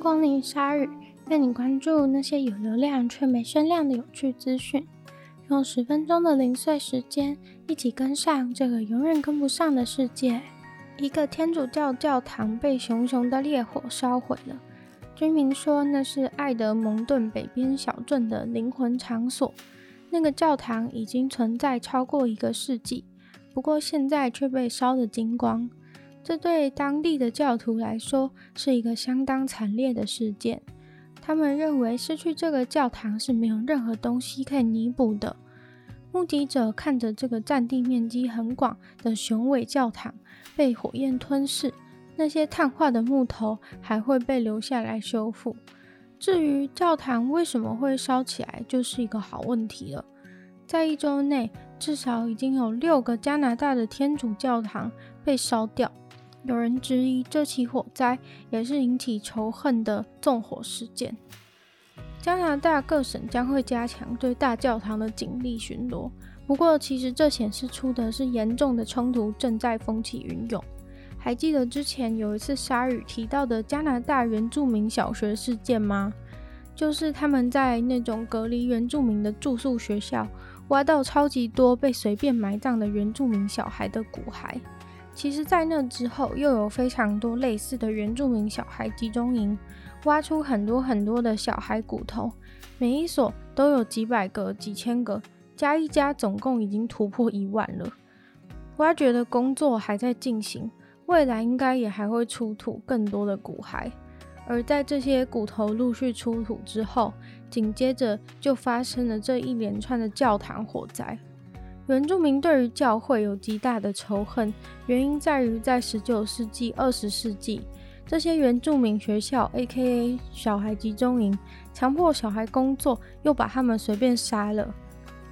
光临鲨语，带你关注那些有流量却没声量的有趣资讯。用十分钟的零碎时间，一起跟上这个永远跟不上的世界。一个天主教教堂被熊熊的烈火烧毁了。居民说那是爱德蒙顿北边小镇的灵魂场所。那个教堂已经存在超过一个世纪，不过现在却被烧得精光。这对当地的教徒来说是一个相当惨烈的事件。他们认为失去这个教堂是没有任何东西可以弥补的。目击者看着这个占地面积很广的雄伟教堂被火焰吞噬，那些碳化的木头还会被留下来修复。至于教堂为什么会烧起来，就是一个好问题了。在一周内，至少已经有六个加拿大的天主教堂被烧掉。有人质疑这起火灾也是引起仇恨的纵火事件。加拿大各省将会加强对大教堂的警力巡逻，不过其实这显示出的是严重的冲突正在风起云涌。还记得之前有一次鲨语提到的加拿大原住民小学事件吗？就是他们在那种隔离原住民的住宿学校，挖到超级多被随便埋葬的原住民小孩的骨骸。其实，在那之后，又有非常多类似的原住民小孩集中营，挖出很多很多的小孩骨头，每一所都有几百个、几千个，加一加，总共已经突破一万了。挖掘的工作还在进行，未来应该也还会出土更多的骨骸。而在这些骨头陆续出土之后，紧接着就发生了这一连串的教堂火灾。原住民对于教会有极大的仇恨，原因在于在十九世纪、二十世纪，这些原住民学校 （A.K.A. 小孩集中营）强迫小孩工作，又把他们随便杀了。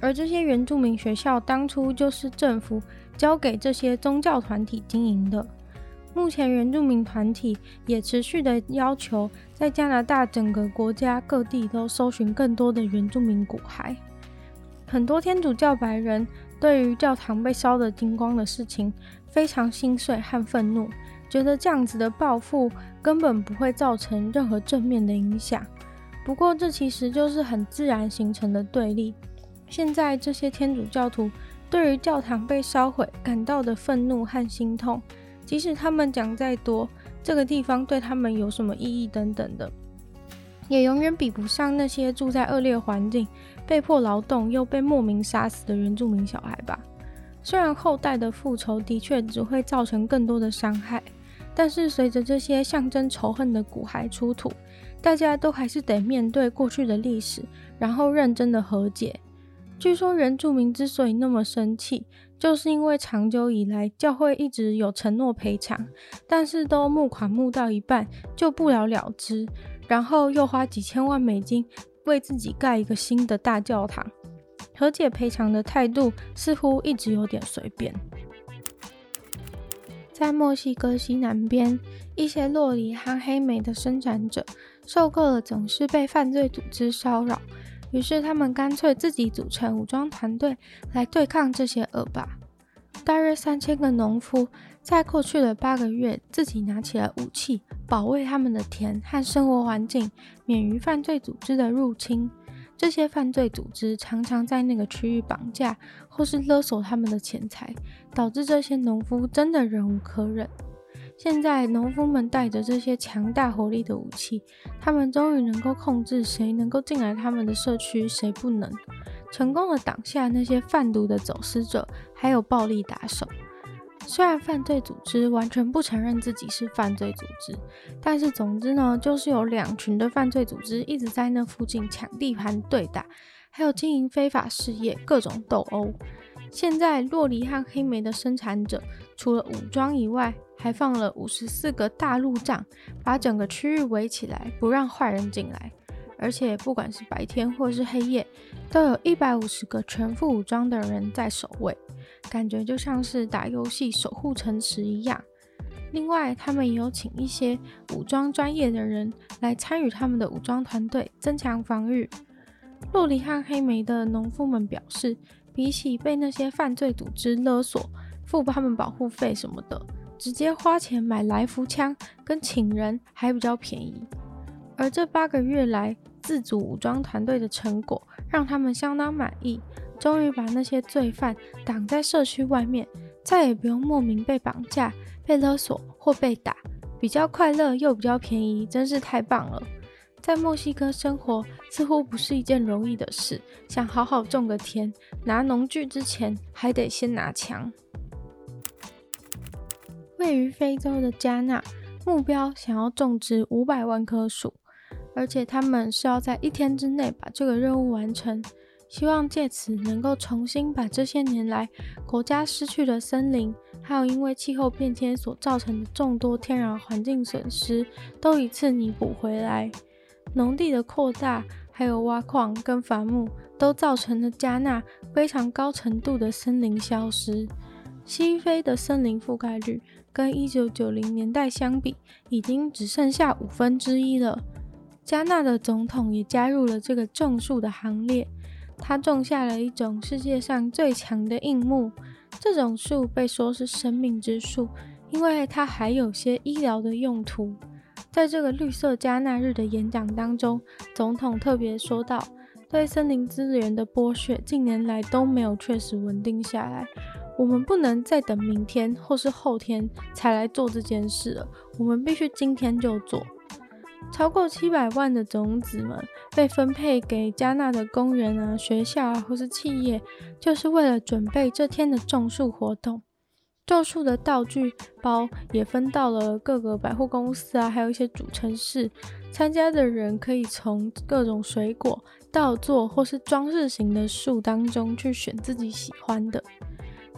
而这些原住民学校当初就是政府交给这些宗教团体经营的。目前，原住民团体也持续的要求在加拿大整个国家各地都搜寻更多的原住民骨骸。很多天主教白人对于教堂被烧得精光的事情非常心碎和愤怒，觉得这样子的报复根本不会造成任何正面的影响。不过，这其实就是很自然形成的对立。现在这些天主教徒对于教堂被烧毁感到的愤怒和心痛，即使他们讲再多，这个地方对他们有什么意义等等的。也永远比不上那些住在恶劣环境、被迫劳动又被莫名杀死的原住民小孩吧。虽然后代的复仇的确只会造成更多的伤害，但是随着这些象征仇恨的骨骸出土，大家都还是得面对过去的历史，然后认真的和解。据说原住民之所以那么生气，就是因为长久以来教会一直有承诺赔偿，但是都募款募到一半就不了了之。然后又花几千万美金为自己盖一个新的大教堂，和解赔偿的态度似乎一直有点随便。在墨西哥西南边，一些酪梨和黑莓的生产者受够了总是被犯罪组织骚扰，于是他们干脆自己组成武装团队来对抗这些恶霸。大约三千个农夫在过去的八个月，自己拿起了武器，保卫他们的田和生活环境，免于犯罪组织的入侵。这些犯罪组织常常在那个区域绑架或是勒索他们的钱财，导致这些农夫真的忍无可忍。现在，农夫们带着这些强大火力的武器，他们终于能够控制谁能够进来他们的社区，谁不能。成功的挡下那些贩毒的走私者，还有暴力打手。虽然犯罪组织完全不承认自己是犯罪组织，但是总之呢，就是有两群的犯罪组织一直在那附近抢地盘对打，还有经营非法事业，各种斗殴。现在洛梨和黑莓的生产者除了武装以外，还放了五十四个大路障，把整个区域围起来，不让坏人进来。而且不管是白天或是黑夜，都有一百五十个全副武装的人在守卫，感觉就像是打游戏守护城池一样。另外，他们也有请一些武装专业的人来参与他们的武装团队，增强防御。洛里和黑莓的农夫们表示，比起被那些犯罪组织勒索、付他们保护费什么的，直接花钱买来福枪跟请人还比较便宜。而这八个月来自主武装团队的成果让他们相当满意，终于把那些罪犯挡在社区外面，再也不用莫名被绑架、被勒索或被打，比较快乐又比较便宜，真是太棒了。在墨西哥生活似乎不是一件容易的事，想好好种个田，拿农具之前还得先拿枪。位于非洲的加纳，目标想要种植五百万棵树，而且他们是要在一天之内把这个任务完成，希望借此能够重新把这些年来国家失去的森林，还有因为气候变迁所造成的众多天然环境损失，都一次弥补回来。农地的扩大，还有挖矿跟伐木，都造成了加纳非常高程度的森林消失。西非的森林覆盖率跟1990年代相比，已经只剩下五分之一了。加纳的总统也加入了这个种树的行列，他种下了一种世界上最强的硬木，这种树被说是生命之树，因为它还有些医疗的用途。在这个绿色加纳日的演讲当中，总统特别说到，对森林资源的剥削近年来都没有确实稳定下来。我们不能再等明天或是后天才来做这件事了，我们必须今天就做。超过七百万的种子们被分配给加纳的公园啊、学校啊或是企业，就是为了准备这天的种树活动。种树的道具包也分到了各个百货公司啊，还有一些主城市。参加的人可以从各种水果、稻作或是装饰型的树当中去选自己喜欢的。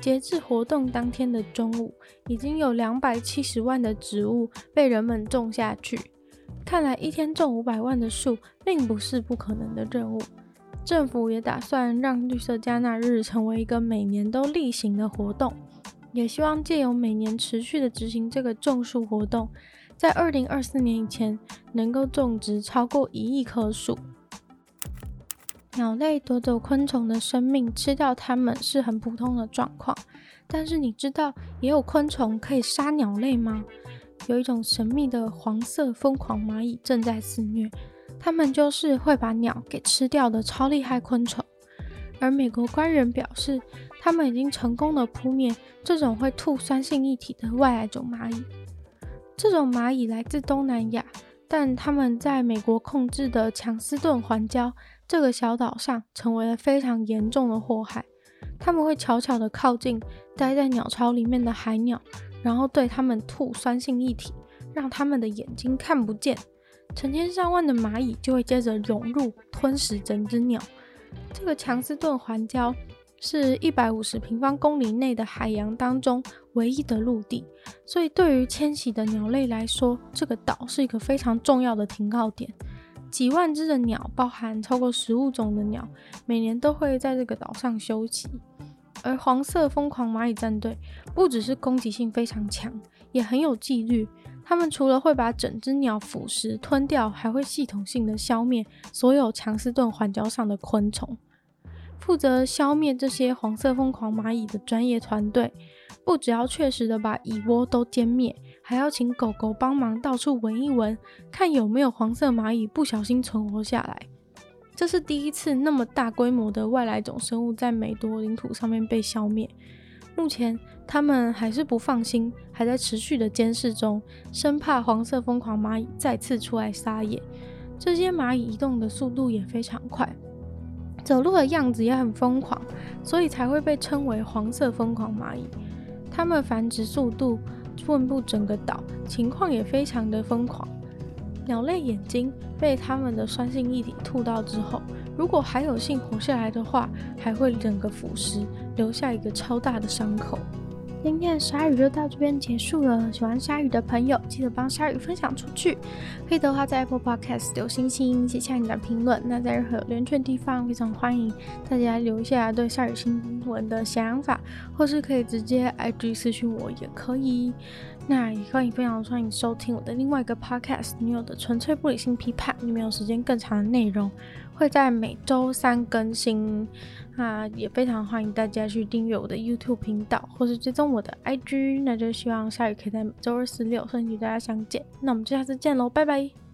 截至活动当天的中午，已经有两百七十万的植物被人们种下去。看来一天种五百万的树并不是不可能的任务。政府也打算让绿色加纳日成为一个每年都例行的活动。也希望借由每年持续的执行这个种树活动，在二零二四年以前能够种植超过一亿棵树。鸟类夺走昆虫的生命，吃掉它们是很普通的状况。但是你知道也有昆虫可以杀鸟类吗？有一种神秘的黄色疯狂蚂蚁正在肆虐，它们就是会把鸟给吃掉的超厉害昆虫。而美国官员表示，他们已经成功的扑灭这种会吐酸性液体的外来种蚂蚁。这种蚂蚁来自东南亚，但他们在美国控制的强斯顿环礁这个小岛上成为了非常严重的祸害。它们会悄悄地靠近待在鸟巢里面的海鸟，然后对它们吐酸性液体，让它们的眼睛看不见。成千上万的蚂蚁就会接着涌入，吞噬整只鸟。这个强斯顿环礁是一百五十平方公里内的海洋当中唯一的陆地，所以对于迁徙的鸟类来说，这个岛是一个非常重要的停靠点。几万只的鸟，包含超过十五种的鸟，每年都会在这个岛上休息。而黄色疯狂蚂蚁战队不只是攻击性非常强，也很有纪律。他们除了会把整只鸟腐蚀吞掉，还会系统性的消灭所有强斯顿环礁上的昆虫。负责消灭这些黄色疯狂蚂蚁的专业团队，不只要确实的把蚁窝都歼灭，还要请狗狗帮忙到处闻一闻，看有没有黄色蚂蚁不小心存活下来。这是第一次那么大规模的外来种生物在美多领土上面被消灭。目前他们还是不放心，还在持续的监视中，生怕黄色疯狂蚂蚁再次出来撒野。这些蚂蚁移动的速度也非常快，走路的样子也很疯狂，所以才会被称为黄色疯狂蚂蚁。它们繁殖速度遍布整个岛，情况也非常的疯狂。鸟类眼睛被它们的酸性液体吐到之后，如果还有幸活下来的话，还会整个腐蚀，留下一个超大的伤口。今天的鲨鱼就到这边结束了。喜欢鲨鱼的朋友，记得帮鲨鱼分享出去。可以的话，在 Apple Podcast 留星星，写下你的评论。那在任何有连圈地方，非常欢迎大家留下对鲨鱼新闻的想法，或是可以直接 IG 私信我也可以。那也欢迎非常欢迎收听我的另外一个 Podcast《女友的纯粹不理性批判》，里面有时间更长的内容，会在每周三更新。那，也非常欢迎大家去订阅我的 YouTube 频道，或是追踪我的 IG。那就希望下雨可以在每周二、四、六顺利与大家相见。那我们就下次见喽，拜拜。